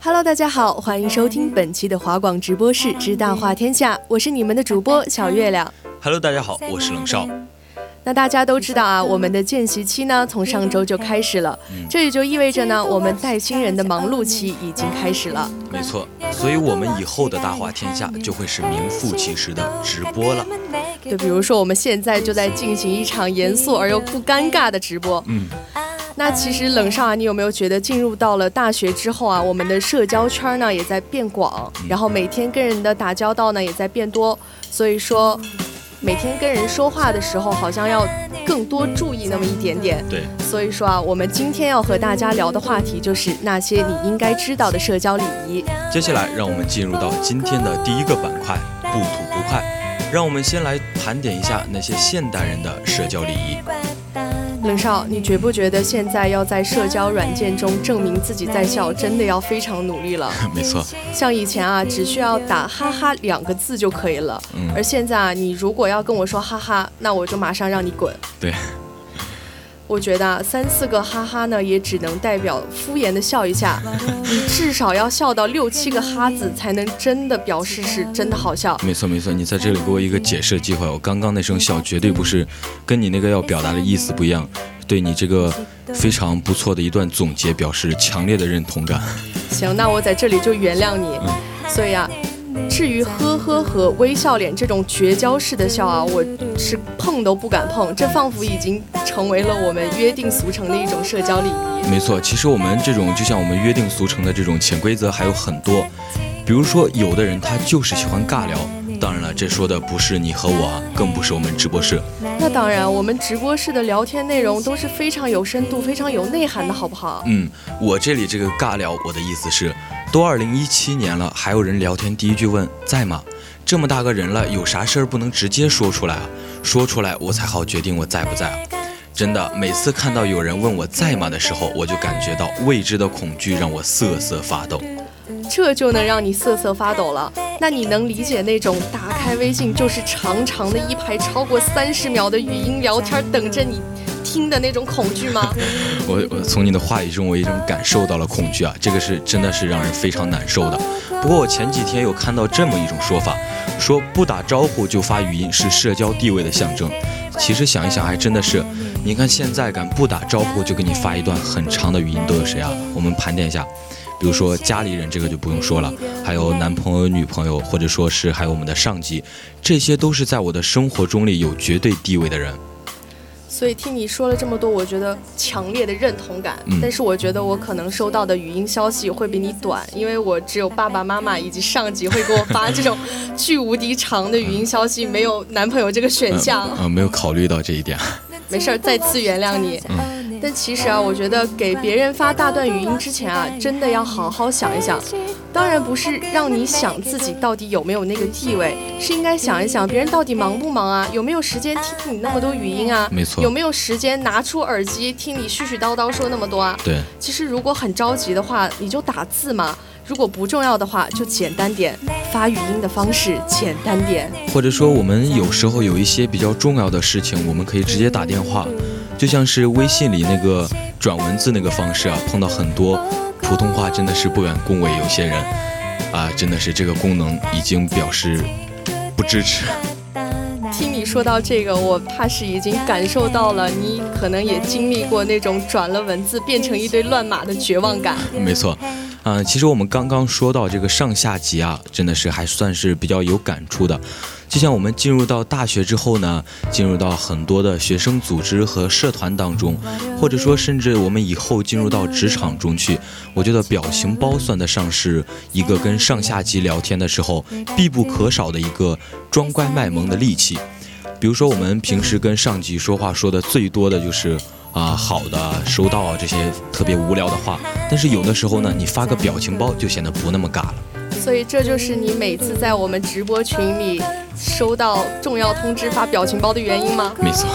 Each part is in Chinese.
Hello，大家好，欢迎收听本期的华广直播室之大话天下，我是你们的主播小月亮。Hello，大家好，我是冷少。那大家都知道啊，我们的见习期呢，从上周就开始了，这也就意味着呢，我们带新人的忙碌期已经开始了。没错，所以我们以后的大话天下就会是名副其实的直播了。就比如说，我们现在就在进行一场严肃而又不尴尬的直播。嗯。那其实冷少啊，你有没有觉得进入到了大学之后啊，我们的社交圈呢也在变广，然后每天跟人的打交道呢也在变多，所以说。每天跟人说话的时候，好像要更多注意那么一点点。对，所以说啊，我们今天要和大家聊的话题就是那些你应该知道的社交礼仪。接下来，让我们进入到今天的第一个板块——不吐不快。让我们先来盘点一下那些现代人的社交礼仪。冷少，你觉不觉得现在要在社交软件中证明自己在笑，真的要非常努力了？没错，像以前啊，只需要打哈哈两个字就可以了。嗯，而现在啊，你如果要跟我说哈哈，那我就马上让你滚。对。我觉得三四个哈哈呢，也只能代表敷衍的笑一下。你至少要笑到六七个哈字，才能真的表示是真的好笑。没错没错，你在这里给我一个解释的机会。我刚刚那声笑绝对不是跟你那个要表达的意思不一样，对你这个非常不错的一段总结表示强烈的认同感。行，那我在这里就原谅你。所以啊。至于呵呵和微笑脸这种绝交式的笑啊，我是碰都不敢碰，这仿佛已经成为了我们约定俗成的一种社交礼仪。没错，其实我们这种就像我们约定俗成的这种潜规则还有很多，比如说有的人他就是喜欢尬聊，当然了，这说的不是你和我，啊，更不是我们直播室。那当然，我们直播室的聊天内容都是非常有深度、非常有内涵的，好不好？嗯，我这里这个尬聊，我的意思是。都二零一七年了，还有人聊天第一句问在吗？这么大个人了，有啥事儿不能直接说出来啊？说出来我才好决定我在不在啊！真的，每次看到有人问我在吗的时候，我就感觉到未知的恐惧让我瑟瑟发抖。这就能让你瑟瑟发抖了？那你能理解那种打开微信就是长长的一排超过三十秒的语音聊天等着你？听的那种恐惧吗？我我从你的话语中，我已经感受到了恐惧啊！这个是真的是让人非常难受的。不过我前几天有看到这么一种说法，说不打招呼就发语音是社交地位的象征。其实想一想，还真的是。你看现在敢不打招呼就给你发一段很长的语音都有谁啊？我们盘点一下，比如说家里人，这个就不用说了，还有男朋友、女朋友，或者说是还有我们的上级，这些都是在我的生活中里有绝对地位的人。所以听你说了这么多，我觉得强烈的认同感。但是我觉得我可能收到的语音消息会比你短，因为我只有爸爸妈妈以及上级会给我发这种巨无敌长的语音消息，没有男朋友这个选项。啊，没有考虑到这一点。没事儿，再次原谅你。但其实啊，我觉得给别人发大段语音之前啊，真的要好好想一想。当然不是让你想自己到底有没有那个地位，是应该想一想别人到底忙不忙啊，有没有时间听听你那么多语音啊？没错。有没有时间拿出耳机听你絮絮叨叨说那么多啊？对。其实如果很着急的话，你就打字嘛；如果不重要的话，就简单点，发语音的方式简单点。或者说，我们有时候有一些比较重要的事情，我们可以直接打电话。就像是微信里那个转文字那个方式啊，碰到很多普通话真的是不敢恭维有些人。啊，真的是这个功能已经表示不支持。听你说到这个，我怕是已经感受到了，你可能也经历过那种转了文字变成一堆乱码的绝望感。没错，嗯，其实我们刚刚说到这个上下级啊，真的是还算是比较有感触的。就像我们进入到大学之后呢，进入到很多的学生组织和社团当中，或者说甚至我们以后进入到职场中去，我觉得表情包算得上是一个跟上下级聊天的时候必不可少的一个装乖卖萌的利器。比如说我们平时跟上级说话说的最多的就是啊好的收到啊这些特别无聊的话，但是有的时候呢，你发个表情包就显得不那么尬了。所以这就是你每次在我们直播群里收到重要通知发表情包的原因吗？没错。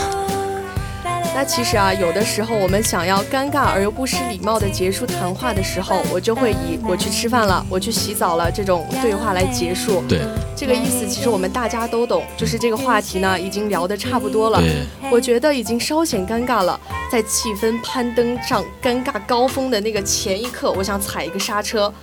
那其实啊，有的时候我们想要尴尬而又不失礼貌的结束谈话的时候，我就会以我去吃饭了，我去洗澡了这种对话来结束。对，这个意思其实我们大家都懂，就是这个话题呢已经聊得差不多了。对，我觉得已经稍显尴尬了，在气氛攀登上尴尬高峰的那个前一刻，我想踩一个刹车。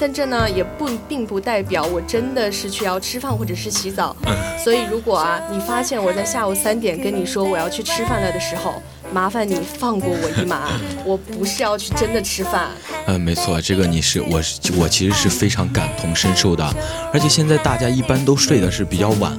但这呢也不并不代表我真的是去要吃饭或者是洗澡，所以如果啊你发现我在下午三点跟你说我要去吃饭了的时候，麻烦你放过我一马，我不是要去真的吃饭。嗯，没错，这个你是我我其实是非常感同身受的，而且现在大家一般都睡的是比较晚，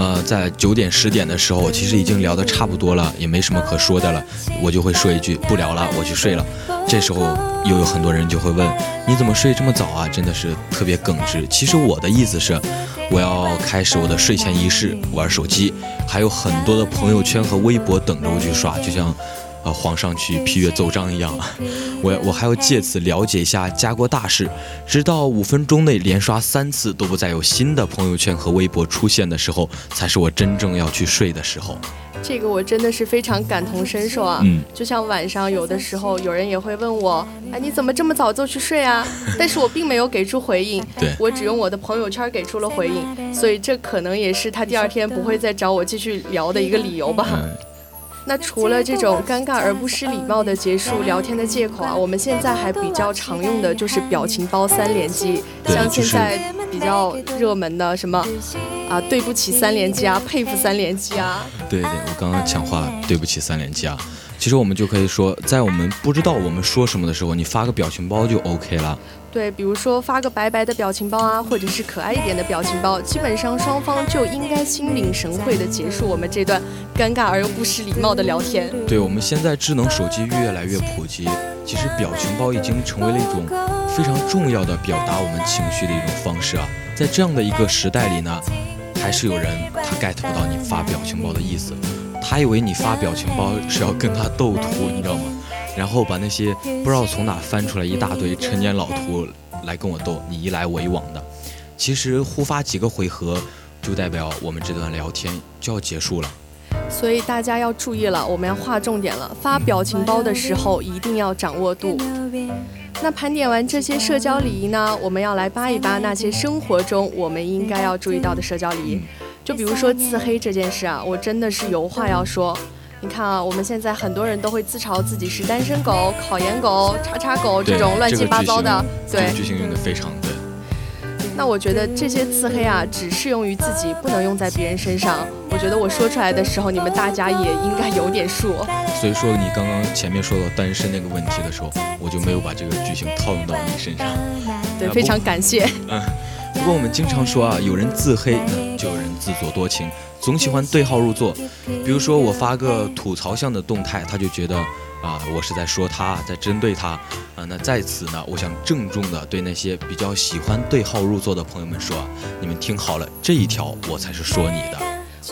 呃，在九点十点的时候，其实已经聊得差不多了，也没什么可说的了，我就会说一句不聊了，我去睡了。这时候又有很多人就会问，你怎么睡这么早啊？真的是特别耿直。其实我的意思是，我要开始我的睡前仪式，玩手机，还有很多的朋友圈和微博等着我去刷，就像，呃，皇上去批阅奏章一样。我我还要借此了解一下家国大事，直到五分钟内连刷三次都不再有新的朋友圈和微博出现的时候，才是我真正要去睡的时候。这个我真的是非常感同身受啊！嗯，就像晚上有的时候，有人也会问我，哎，你怎么这么早就去睡啊？但是我并没有给出回应，对我只用我的朋友圈给出了回应，所以这可能也是他第二天不会再找我继续聊的一个理由吧。那除了这种尴尬而不失礼貌的结束聊天的借口啊，我们现在还比较常用的就是表情包三连击，像现在比较热门的什么啊，对不起三连击啊，佩服三连击啊。对对，我刚刚抢话，对不起三连击啊。其实我们就可以说，在我们不知道我们说什么的时候，你发个表情包就 OK 了。对，比如说发个白白的表情包啊，或者是可爱一点的表情包，基本上双方就应该心领神会的结束我们这段尴尬而又不失礼貌的聊天。对，我们现在智能手机越来越普及，其实表情包已经成为了一种非常重要的表达我们情绪的一种方式啊。在这样的一个时代里呢，还是有人他 get 不到你发表情包的意思，他以为你发表情包是要跟他斗图，你知道吗？然后把那些不知道从哪翻出来一大堆陈年老图来跟我斗，你一来我一往的，其实互发几个回合，就代表我们这段聊天就要结束了。所以大家要注意了，我们要划重点了。发表情包的时候一定要掌握度。那盘点完这些社交礼仪呢，我们要来扒一扒那些生活中我们应该要注意到的社交礼仪。就比如说自黑这件事啊，我真的是有话要说。你看啊，我们现在很多人都会自嘲自己是单身狗、考研狗、叉叉狗这种乱七八糟的，对，句型用的非常对。那我觉得这些自黑啊，只适用于自己，不能用在别人身上。我觉得我说出来的时候，你们大家也应该有点数。所以说，你刚刚前面说到单身那个问题的时候，我就没有把这个句型套用到你身上。对，非常感谢。嗯，不过我们经常说啊，有人自黑，那就有人自作多情。总喜欢对号入座，比如说我发个吐槽向的动态，他就觉得啊，我是在说他，在针对他啊。那在此呢，我想郑重的对那些比较喜欢对号入座的朋友们说，你们听好了，这一条我才是说你的。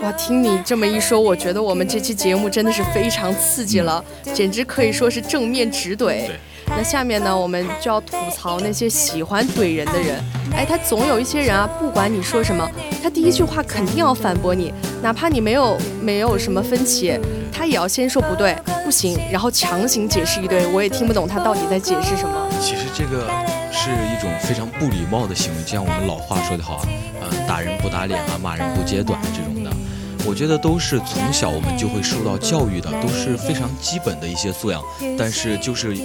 哇，听你这么一说，我觉得我们这期节目真的是非常刺激了，简直可以说是正面直怼。那下面呢，我们就要吐槽那些喜欢怼人的人。哎，他总有一些人啊，不管你说什么，他第一句话肯定要反驳你，哪怕你没有没有什么分歧，他也要先说不对，不行，然后强行解释一堆，我也听不懂他到底在解释什么。其实这个是一种非常不礼貌的行为，就像我们老话说的好啊，嗯，打人不打脸啊，骂人不揭短这种。我觉得都是从小我们就会受到教育的，都是非常基本的一些素养。但是就是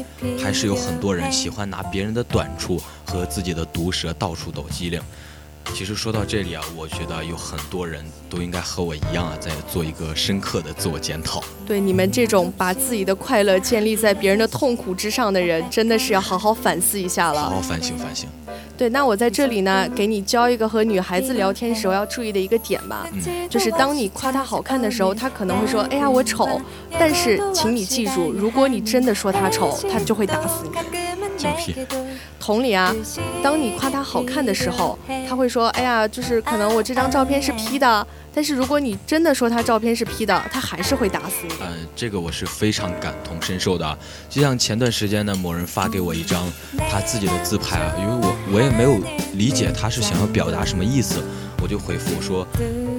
还是有很多人喜欢拿别人的短处和自己的毒舌到处抖机灵。其实说到这里啊，我觉得有很多人都应该和我一样啊，在做一个深刻的自我检讨。对你们这种把自己的快乐建立在别人的痛苦之上的人，真的是要好好反思一下了。好好反省反省。对，那我在这里呢，给你教一个和女孩子聊天时候要注意的一个点吧，就是当你夸她好看的时候，她可能会说：“哎呀，我丑。”但是，请你记住，如果你真的说她丑，她就会打死你。精辟。同理啊，当你夸他好看的时候，他会说：“哎呀，就是可能我这张照片是 P 的。”但是如果你真的说他照片是 P 的，他还是会打死你。嗯，这个我是非常感同身受的。就像前段时间呢，某人发给我一张他自己的自拍啊，因为我我也没有理解他是想要表达什么意思，我就回复说：“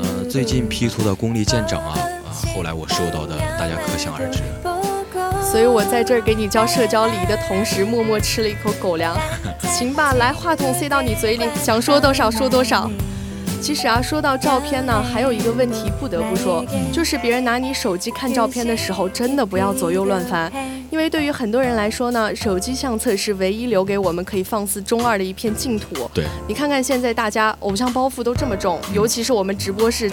呃，最近 P 图的功力见长啊。”啊，后来我收到的，大家可想而知。所以我在这儿给你教社交礼仪的同时，默默吃了一口狗粮。行吧，来，话筒塞到你嘴里，想说多少说多少。其实啊，说到照片呢，还有一个问题不得不说，就是别人拿你手机看照片的时候，真的不要左右乱翻。因为对于很多人来说呢，手机相册是唯一留给我们可以放肆中二的一片净土。对，你看看现在大家偶像包袱都这么重，尤其是我们直播室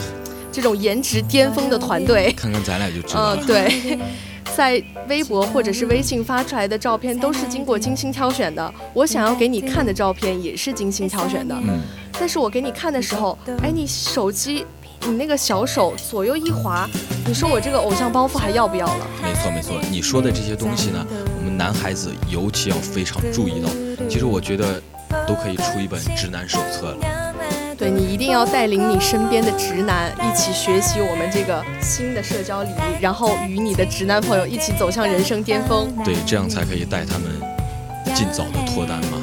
这种颜值巅峰的团队，看看咱俩就知道。嗯，对。在微博或者是微信发出来的照片都是经过精心挑选的，我想要给你看的照片也是精心挑选的。嗯，但是我给你看的时候，哎，你手机，你那个小手左右一滑，你说我这个偶像包袱还要不要了？没错没错，你说的这些东西呢，我们男孩子尤其要非常注意到。其实我觉得都可以出一本直男手册了。对你一定要带领你身边的直男一起学习我们这个新的社交礼仪，然后与你的直男朋友一起走向人生巅峰。对，这样才可以带他们尽早的脱单嘛。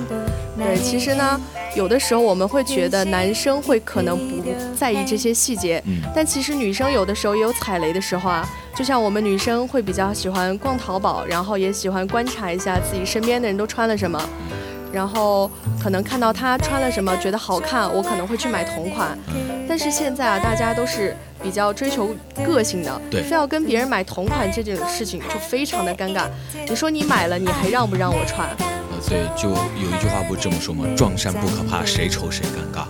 对，其实呢，有的时候我们会觉得男生会可能不在意这些细节，但其实女生有的时候也有踩雷的时候啊。就像我们女生会比较喜欢逛淘宝，然后也喜欢观察一下自己身边的人都穿了什么。然后可能看到他穿了什么觉得好看，我可能会去买同款。但是现在啊，大家都是比较追求个性的，对，非要跟别人买同款这件事情就非常的尴尬。你说你买了，你还让不让我穿？呃，对，就有一句话不是这么说吗？撞衫不可怕，谁丑谁尴尬。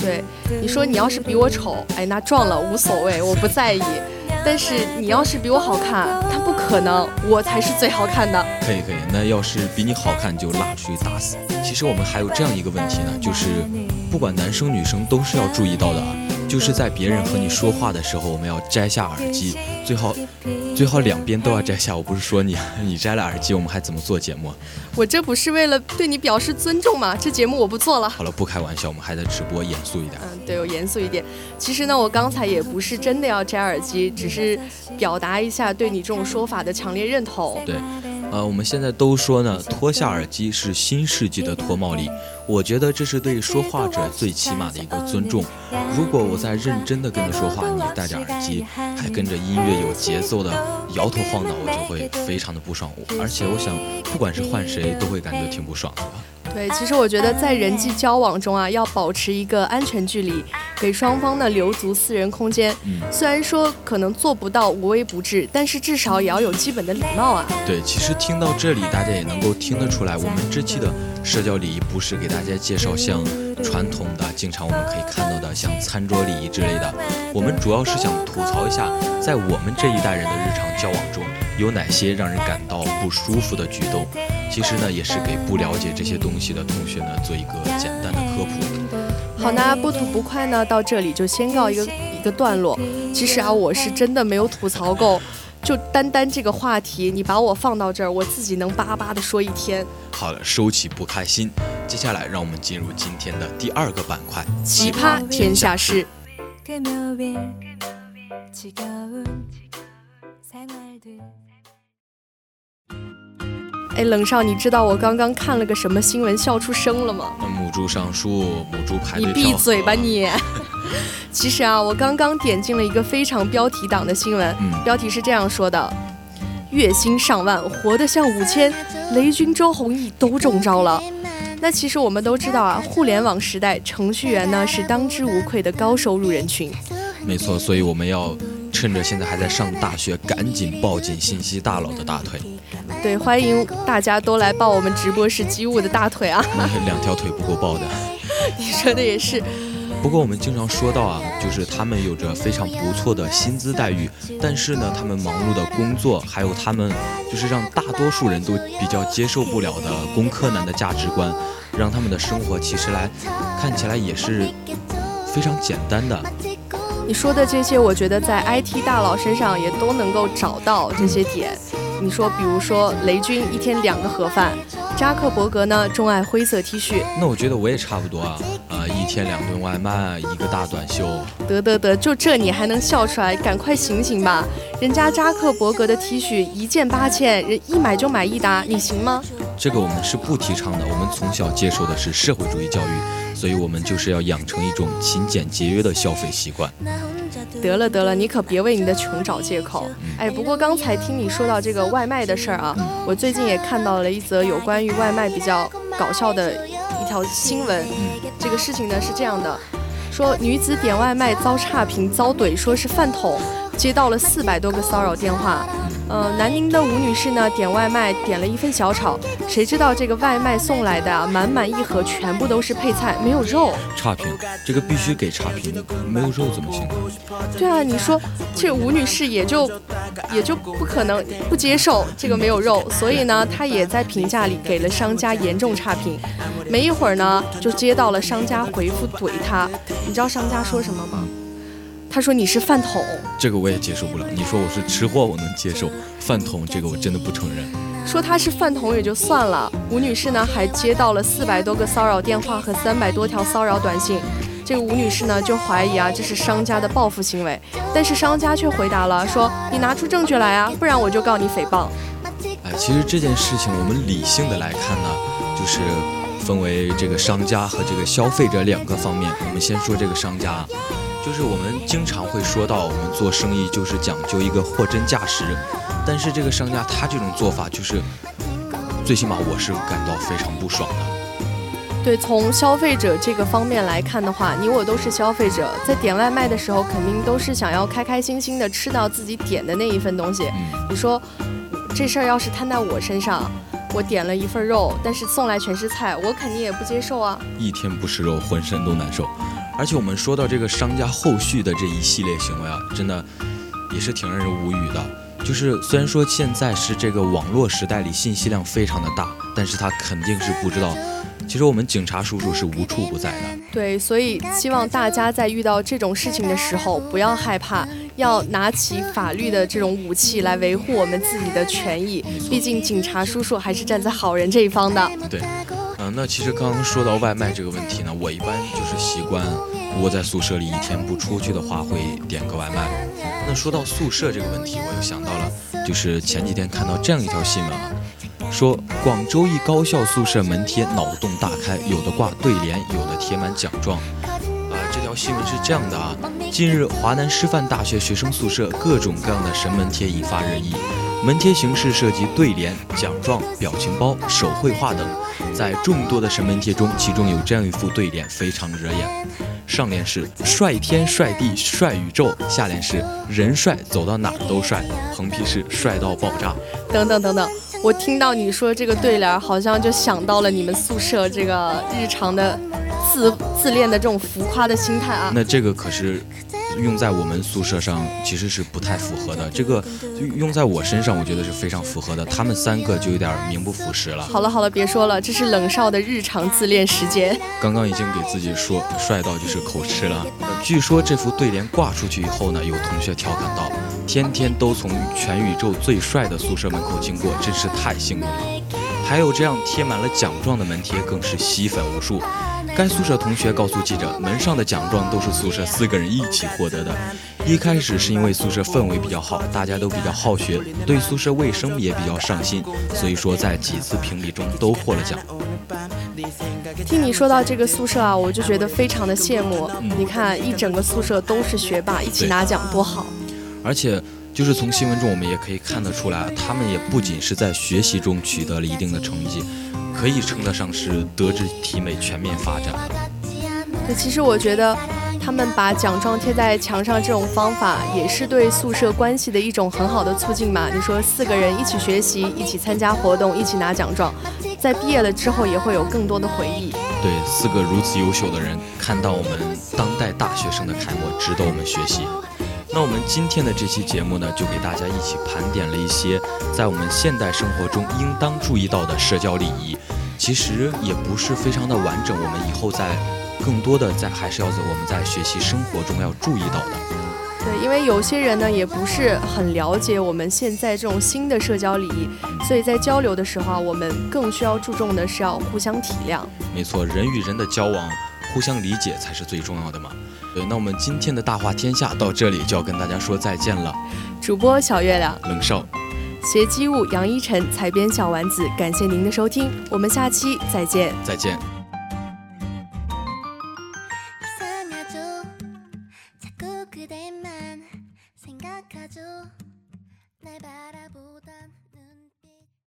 对，你说你要是比我丑，哎，那撞了无所谓，我不在意。但是你要是比我好看，他不可能，我才是最好看的。可以可以，那要是比你好看，就拉出去打死。其实我们还有这样一个问题呢，就是不管男生女生都是要注意到的啊。就是在别人和你说话的时候，我们要摘下耳机，最好最好两边都要摘下。我不是说你，你摘了耳机，我们还怎么做节目？我这不是为了对你表示尊重吗？这节目我不做了。好了，不开玩笑，我们还在直播，严肃一点。嗯，对，我严肃一点。其实呢，我刚才也不是真的要摘耳机，只是表达一下对你这种说法的强烈认同。对。呃，我们现在都说呢，脱下耳机是新世纪的脱帽礼。我觉得这是对说话者最起码的一个尊重。如果我在认真的跟你说话，你戴着耳机，还跟着音乐有节奏的摇头晃脑，我就会非常的不爽。而且我想，不管是换谁，都会感觉挺不爽的。对，其实我觉得在人际交往中啊，要保持一个安全距离，给双方呢留足私人空间。嗯，虽然说可能做不到无微不至，但是至少也要有基本的礼貌啊。对，其实听到这里，大家也能够听得出来，我们这期的社交礼仪不是给大家介绍像传统的、经常我们可以看到的像餐桌礼仪之类的，我们主要是想吐槽一下，在我们这一代人的日常交往中。有哪些让人感到不舒服的举动？其实呢，也是给不了解这些东西的同学呢做一个简单的科普。好，那不吐不快呢，到这里就先告一个一个段落。其实啊，我是真的没有吐槽够，就单单这个话题，你把我放到这儿，我自己能叭叭的说一天。好了，收起不开心，接下来让我们进入今天的第二个板块——奇葩天下事。哎，冷少，你知道我刚刚看了个什么新闻笑出声了吗？母猪上树，母猪排队你闭嘴吧你！其实啊，我刚刚点进了一个非常标题党的新闻，标题是这样说的：月薪上万，活得像五千，雷军、周鸿祎都中招了。那其实我们都知道啊，互联网时代，程序员呢是当之无愧的高收入人群。没错，所以我们要趁着现在还在上大学，赶紧抱紧信息大佬的大腿。对，欢迎大家都来抱我们直播室机务的大腿啊！两条腿不够抱的。你说的也是。不过我们经常说到啊，就是他们有着非常不错的薪资待遇，但是呢，他们忙碌的工作，还有他们就是让大多数人都比较接受不了的工科男的价值观，让他们的生活其实来看起来也是非常简单的。你说的这些，我觉得在 IT 大佬身上也都能够找到这些点。你说，比如说雷军一天两个盒饭，扎克伯格呢钟爱灰色 T 恤。那我觉得我也差不多啊，啊一天两顿外卖，一个大短袖。得得得，就这你还能笑出来？赶快醒醒吧！人家扎克伯格的 T 恤一件八千，人一买就买一打，你行吗？这个我们是不提倡的。我们从小接受的是社会主义教育，所以我们就是要养成一种勤俭节约的消费习惯。得了得了，你可别为你的穷找借口。哎，不过刚才听你说到这个外卖的事儿啊，我最近也看到了一则有关于外卖比较搞笑的一条新闻。这个事情呢是这样的，说女子点外卖遭差评遭怼，说是饭桶，接到了四百多个骚扰电话。呃，南宁的吴女士呢，点外卖点了一份小炒，谁知道这个外卖送来的啊，满满一盒全部都是配菜，没有肉。差评，这个必须给差评，没有肉怎么行？对啊，你说这吴女士也就也就不可能不接受这个没有肉，所以呢，她也在评价里给了商家严重差评。没一会儿呢，就接到了商家回复怼她，你知道商家说什么吗？他说你是饭桶，这个我也接受不了。你说我是吃货，我能接受；饭桶这个我真的不承认。说他是饭桶也就算了，吴女士呢还接到了四百多个骚扰电话和三百多条骚扰短信。这个吴女士呢就怀疑啊这是商家的报复行为，但是商家却回答了说你拿出证据来啊，不然我就告你诽谤。哎，其实这件事情我们理性的来看呢，就是分为这个商家和这个消费者两个方面。我们先说这个商家。就是我们经常会说到，我们做生意就是讲究一个货真价实，但是这个商家他这种做法，就是最起码我是感到非常不爽的。对，从消费者这个方面来看的话，你我都是消费者，在点外卖的时候，肯定都是想要开开心心的吃到自己点的那一份东西。你说这事儿要是摊在我身上，我点了一份肉，但是送来全是菜，我肯定也不接受啊。一天不吃肉，浑身都难受。而且我们说到这个商家后续的这一系列行为啊，真的也是挺让人无语的。就是虽然说现在是这个网络时代里信息量非常的大，但是他肯定是不知道，其实我们警察叔叔是无处不在的。对，所以希望大家在遇到这种事情的时候不要害怕，要拿起法律的这种武器来维护我们自己的权益。毕竟警察叔叔还是站在好人这一方的。对。那其实刚刚说到外卖这个问题呢，我一般就是习惯窝在宿舍里，一天不出去的话会点个外卖。那说到宿舍这个问题，我又想到了，就是前几天看到这样一条新闻啊，说广州一高校宿舍门贴脑洞大开，有的挂对联，有的贴满奖状。啊，这条新闻是这样的啊，近日华南师范大学学生宿舍各种各样的神门贴引发热议。门贴形式涉及对联、奖状、表情包、手绘画等。在众多的神门贴中，其中有这样一副对联，非常惹眼。上联是“帅天帅地帅宇宙”，下联是“人帅走到哪都帅”，横批是“帅到爆炸”。等等等等，我听到你说这个对联，好像就想到了你们宿舍这个日常的自自恋的这种浮夸的心态啊。那这个可是。用在我们宿舍上其实是不太符合的，这个用在我身上，我觉得是非常符合的。他们三个就有点名不符实了。好了好了，别说了，这是冷少的日常自恋时间。刚刚已经给自己说帅到就是口吃了。据说这幅对联挂出去以后呢，有同学调侃道：“天天都从全宇宙最帅的宿舍门口经过，真是太幸运了。”还有这样贴满了奖状的门贴，更是吸粉无数。该宿舍同学告诉记者，门上的奖状都是宿舍四个人一起获得的。一开始是因为宿舍氛围比较好，大家都比较好学，对宿舍卫生也比较上心，所以说在几次评比中都获了奖。听你说到这个宿舍啊，我就觉得非常的羡慕。你看，一整个宿舍都是学霸，一起拿奖多好。而且，就是从新闻中我们也可以看得出来，他们也不仅是在学习中取得了一定的成绩。可以称得上是德智体美全面发展。对，其实我觉得他们把奖状贴在墙上这种方法，也是对宿舍关系的一种很好的促进嘛。你说四个人一起学习，一起参加活动，一起拿奖状，在毕业了之后也会有更多的回忆。对，四个如此优秀的人，看到我们当代大学生的楷模，值得我们学习。那我们今天的这期节目呢，就给大家一起盘点了一些在我们现代生活中应当注意到的社交礼仪。其实也不是非常的完整，我们以后在更多的在还是要在我们在学习生活中要注意到的。对，因为有些人呢也不是很了解我们现在这种新的社交礼仪，所以在交流的时候啊，我们更需要注重的是要互相体谅。没错，人与人的交往，互相理解才是最重要的嘛。对，那我们今天的大话天下到这里就要跟大家说再见了。主播小月亮，冷少。携机务杨一晨采编小丸子，感谢您的收听，我们下期再见，再见。